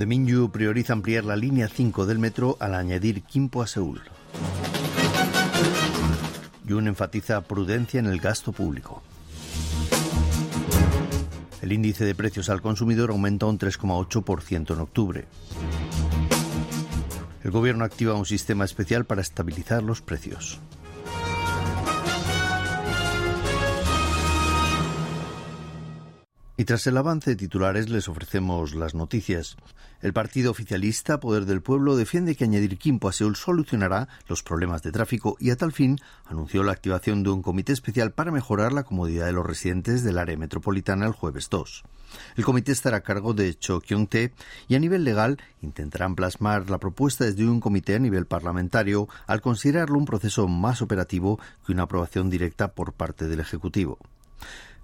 De Minyu prioriza ampliar la línea 5 del metro al añadir Kimpo a Seúl. Yun enfatiza prudencia en el gasto público. El índice de precios al consumidor aumenta un 3,8% en octubre. El gobierno activa un sistema especial para estabilizar los precios. Y tras el avance de titulares les ofrecemos las noticias. El partido oficialista Poder del Pueblo defiende que añadir Quimpo a Seúl solucionará los problemas de tráfico y a tal fin anunció la activación de un comité especial para mejorar la comodidad de los residentes del área metropolitana el jueves 2. El comité estará a cargo de Cho Kyung-tae y a nivel legal intentarán plasmar la propuesta desde un comité a nivel parlamentario al considerarlo un proceso más operativo que una aprobación directa por parte del Ejecutivo.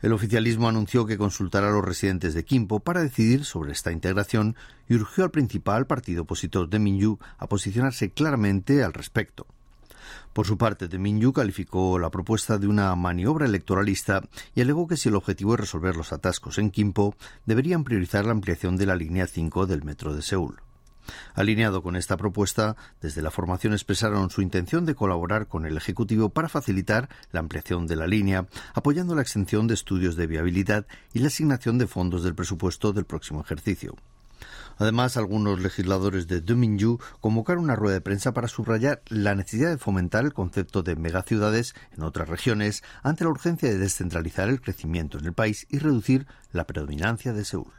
El oficialismo anunció que consultará a los residentes de Kimpo para decidir sobre esta integración y urgió al principal partido opositor de Minyu a posicionarse claramente al respecto. Por su parte, de Minyu calificó la propuesta de una maniobra electoralista y alegó que si el objetivo es resolver los atascos en Kimpo, deberían priorizar la ampliación de la línea 5 del metro de Seúl. Alineado con esta propuesta, desde la formación expresaron su intención de colaborar con el Ejecutivo para facilitar la ampliación de la línea, apoyando la extensión de estudios de viabilidad y la asignación de fondos del presupuesto del próximo ejercicio. Además, algunos legisladores de Dominju convocaron una rueda de prensa para subrayar la necesidad de fomentar el concepto de megaciudades en otras regiones ante la urgencia de descentralizar el crecimiento en el país y reducir la predominancia de Seúl.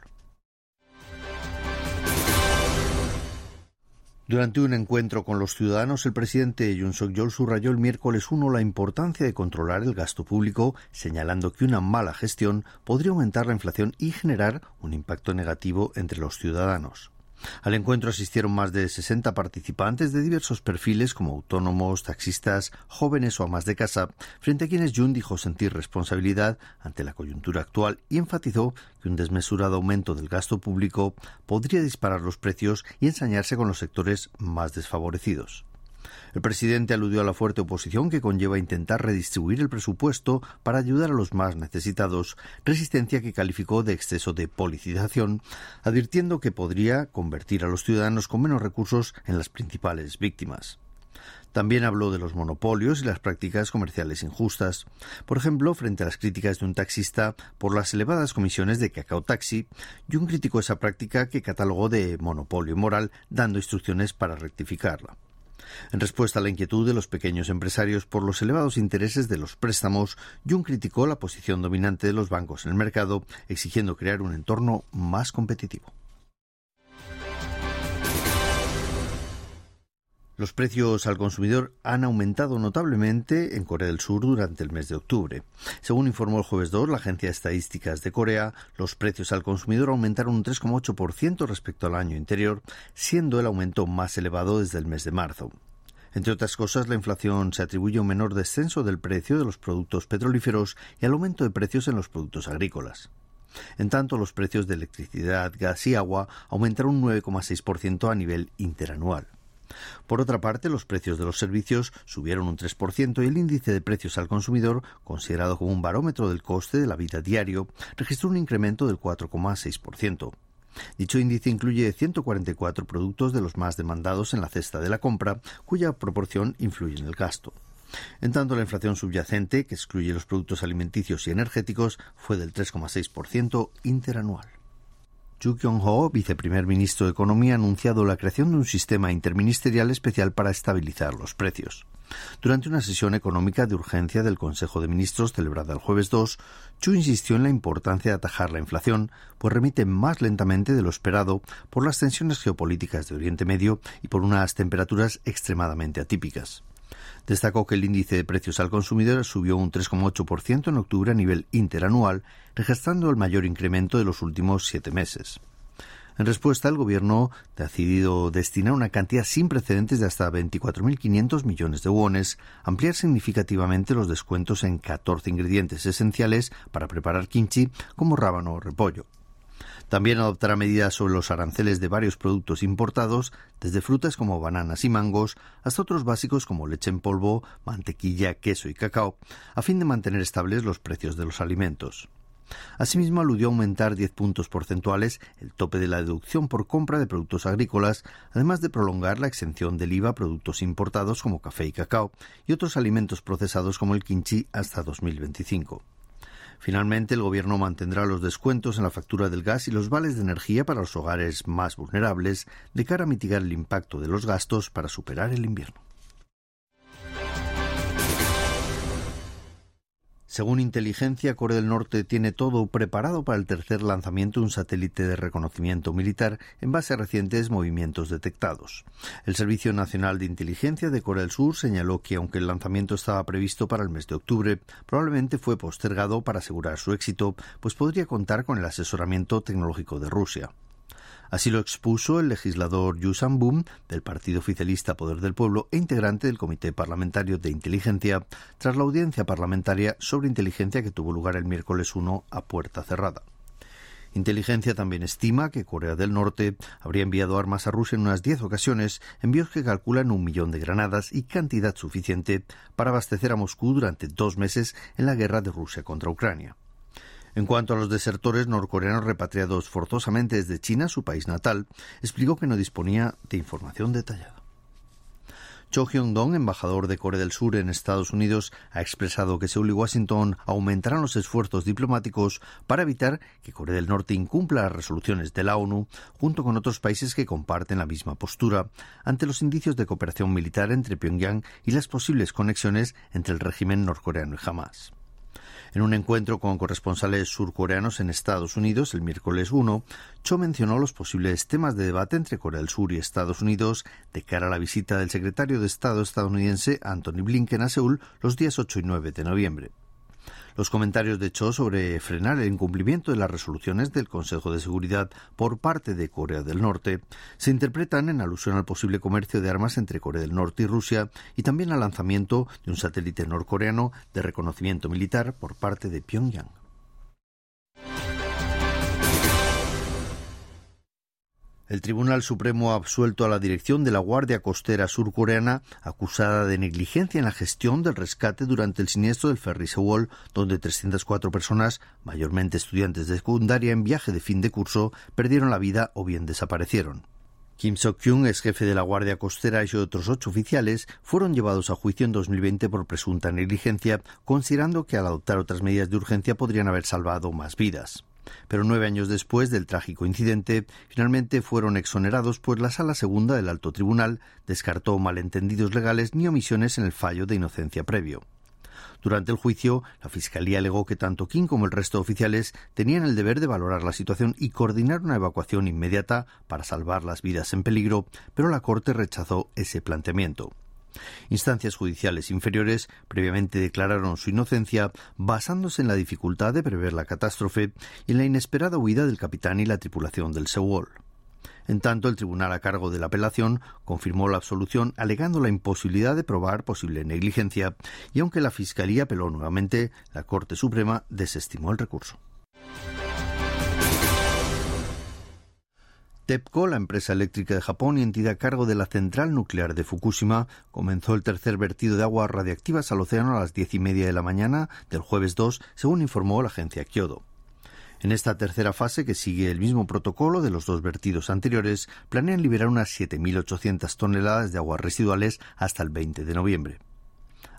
Durante un encuentro con los ciudadanos, el presidente Yoon Suk-yeol subrayó el miércoles 1 la importancia de controlar el gasto público, señalando que una mala gestión podría aumentar la inflación y generar un impacto negativo entre los ciudadanos. Al encuentro asistieron más de 60 participantes de diversos perfiles como autónomos, taxistas, jóvenes o amas de casa, frente a quienes Jun dijo sentir responsabilidad ante la coyuntura actual y enfatizó que un desmesurado aumento del gasto público podría disparar los precios y ensañarse con los sectores más desfavorecidos. El presidente aludió a la fuerte oposición que conlleva intentar redistribuir el presupuesto para ayudar a los más necesitados, resistencia que calificó de exceso de politización, advirtiendo que podría convertir a los ciudadanos con menos recursos en las principales víctimas. También habló de los monopolios y las prácticas comerciales injustas. Por ejemplo, frente a las críticas de un taxista por las elevadas comisiones de Cacao Taxi, y un criticó esa práctica que catalogó de monopolio moral, dando instrucciones para rectificarla. En respuesta a la inquietud de los pequeños empresarios por los elevados intereses de los préstamos, Jung criticó la posición dominante de los bancos en el mercado, exigiendo crear un entorno más competitivo. Los precios al consumidor han aumentado notablemente en Corea del Sur durante el mes de octubre. Según informó el jueves 2 la Agencia de Estadísticas de Corea, los precios al consumidor aumentaron un 3,8% respecto al año anterior, siendo el aumento más elevado desde el mes de marzo. Entre otras cosas, la inflación se atribuye a un menor descenso del precio de los productos petrolíferos y al aumento de precios en los productos agrícolas. En tanto, los precios de electricidad, gas y agua aumentaron un 9,6% a nivel interanual. Por otra parte, los precios de los servicios subieron un 3% y el índice de precios al consumidor, considerado como un barómetro del coste de la vida diario, registró un incremento del 4,6%. Dicho índice incluye 144 productos de los más demandados en la cesta de la compra, cuya proporción influye en el gasto. En tanto, la inflación subyacente, que excluye los productos alimenticios y energéticos, fue del 3,6% interanual. Chu Kyung-ho, viceprimer ministro de Economía, ha anunciado la creación de un sistema interministerial especial para estabilizar los precios. Durante una sesión económica de urgencia del Consejo de Ministros celebrada el jueves 2, Chu insistió en la importancia de atajar la inflación, pues remite más lentamente de lo esperado por las tensiones geopolíticas de Oriente Medio y por unas temperaturas extremadamente atípicas. Destacó que el índice de precios al consumidor subió un 3,8% en octubre a nivel interanual, registrando el mayor incremento de los últimos siete meses. En respuesta, el Gobierno ha decidido destinar una cantidad sin precedentes de hasta 24.500 millones de wones, ampliar significativamente los descuentos en 14 ingredientes esenciales para preparar kimchi, como rábano o repollo. También adoptará medidas sobre los aranceles de varios productos importados, desde frutas como bananas y mangos hasta otros básicos como leche en polvo, mantequilla, queso y cacao, a fin de mantener estables los precios de los alimentos. Asimismo, aludió a aumentar 10 puntos porcentuales el tope de la deducción por compra de productos agrícolas, además de prolongar la exención del IVA a productos importados como café y cacao y otros alimentos procesados como el kimchi hasta 2025. Finalmente, el Gobierno mantendrá los descuentos en la factura del gas y los vales de energía para los hogares más vulnerables de cara a mitigar el impacto de los gastos para superar el invierno. Según inteligencia, Corea del Norte tiene todo preparado para el tercer lanzamiento de un satélite de reconocimiento militar en base a recientes movimientos detectados. El Servicio Nacional de Inteligencia de Corea del Sur señaló que aunque el lanzamiento estaba previsto para el mes de octubre, probablemente fue postergado para asegurar su éxito, pues podría contar con el asesoramiento tecnológico de Rusia. Así lo expuso el legislador Yu Sang-bum del Partido Oficialista Poder del Pueblo e integrante del Comité Parlamentario de Inteligencia tras la audiencia parlamentaria sobre inteligencia que tuvo lugar el miércoles 1 a puerta cerrada. Inteligencia también estima que Corea del Norte habría enviado armas a Rusia en unas diez ocasiones, envíos que calculan un millón de granadas y cantidad suficiente para abastecer a Moscú durante dos meses en la guerra de Rusia contra Ucrania. En cuanto a los desertores norcoreanos repatriados forzosamente desde China, su país natal, explicó que no disponía de información detallada. Cho Hyung-dong, embajador de Corea del Sur en Estados Unidos, ha expresado que Seúl y Washington aumentarán los esfuerzos diplomáticos para evitar que Corea del Norte incumpla las resoluciones de la ONU, junto con otros países que comparten la misma postura, ante los indicios de cooperación militar entre Pyongyang y las posibles conexiones entre el régimen norcoreano y Hamas. En un encuentro con corresponsales surcoreanos en Estados Unidos el miércoles 1, Cho mencionó los posibles temas de debate entre Corea del Sur y Estados Unidos de cara a la visita del secretario de Estado estadounidense Anthony Blinken a Seúl los días 8 y 9 de noviembre. Los comentarios de Cho sobre frenar el incumplimiento de las resoluciones del Consejo de Seguridad por parte de Corea del Norte se interpretan en alusión al posible comercio de armas entre Corea del Norte y Rusia y también al lanzamiento de un satélite norcoreano de reconocimiento militar por parte de Pyongyang. El Tribunal Supremo ha absuelto a la dirección de la Guardia Costera surcoreana acusada de negligencia en la gestión del rescate durante el siniestro del ferry Sewol, donde 304 personas, mayormente estudiantes de secundaria en viaje de fin de curso, perdieron la vida o bien desaparecieron. Kim Sok-kyung, ex jefe de la Guardia Costera y otros ocho oficiales fueron llevados a juicio en 2020 por presunta negligencia, considerando que al adoptar otras medidas de urgencia podrían haber salvado más vidas pero nueve años después del trágico incidente, finalmente fueron exonerados, pues la Sala Segunda del Alto Tribunal descartó malentendidos legales ni omisiones en el fallo de inocencia previo. Durante el juicio, la Fiscalía alegó que tanto King como el resto de oficiales tenían el deber de valorar la situación y coordinar una evacuación inmediata para salvar las vidas en peligro, pero la Corte rechazó ese planteamiento. Instancias judiciales inferiores previamente declararon su inocencia basándose en la dificultad de prever la catástrofe y en la inesperada huida del capitán y la tripulación del Sewol. En tanto, el tribunal a cargo de la apelación confirmó la absolución alegando la imposibilidad de probar posible negligencia y aunque la Fiscalía apeló nuevamente, la Corte Suprema desestimó el recurso. TEPCO, la empresa eléctrica de Japón y entidad a cargo de la central nuclear de Fukushima, comenzó el tercer vertido de aguas radiactivas al océano a las diez y media de la mañana del jueves 2, según informó la agencia Kyodo. En esta tercera fase, que sigue el mismo protocolo de los dos vertidos anteriores, planean liberar unas 7.800 toneladas de aguas residuales hasta el 20 de noviembre.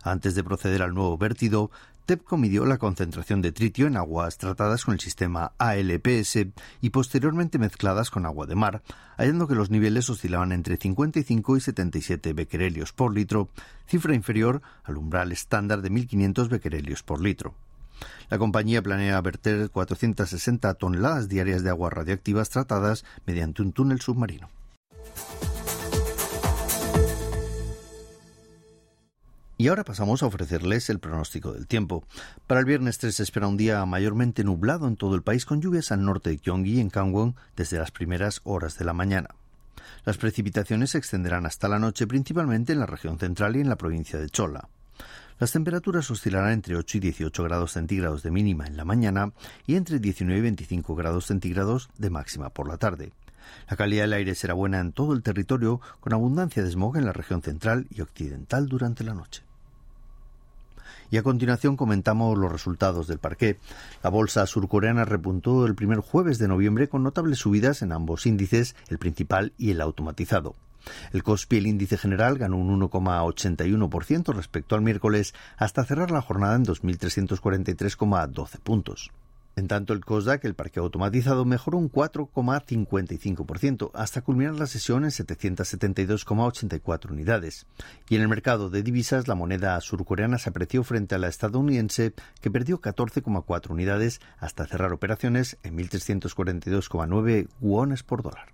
Antes de proceder al nuevo vertido, TEPCO midió la concentración de tritio en aguas tratadas con el sistema ALPS y posteriormente mezcladas con agua de mar, hallando que los niveles oscilaban entre 55 y 77 becquerelios por litro, cifra inferior al umbral estándar de 1.500 becquerelios por litro. La compañía planea verter 460 toneladas diarias de aguas radioactivas tratadas mediante un túnel submarino. Y ahora pasamos a ofrecerles el pronóstico del tiempo. Para el viernes 3 se espera un día mayormente nublado en todo el país con lluvias al norte de Gyeonggi y en Gangwon desde las primeras horas de la mañana. Las precipitaciones se extenderán hasta la noche principalmente en la región central y en la provincia de Chola. Las temperaturas oscilarán entre 8 y 18 grados centígrados de mínima en la mañana y entre 19 y 25 grados centígrados de máxima por la tarde. La calidad del aire será buena en todo el territorio, con abundancia de smog en la región central y occidental durante la noche. Y a continuación comentamos los resultados del parqué. La bolsa surcoreana repuntó el primer jueves de noviembre con notables subidas en ambos índices, el principal y el automatizado. El COSPI, el índice general, ganó un 1,81% respecto al miércoles hasta cerrar la jornada en 2.343,12 puntos. En tanto, el COSDAC, el parque automatizado, mejoró un 4,55% hasta culminar la sesión en 772,84 unidades. Y en el mercado de divisas, la moneda surcoreana se apreció frente a la estadounidense, que perdió 14,4 unidades hasta cerrar operaciones en 1.342,9 wones por dólar.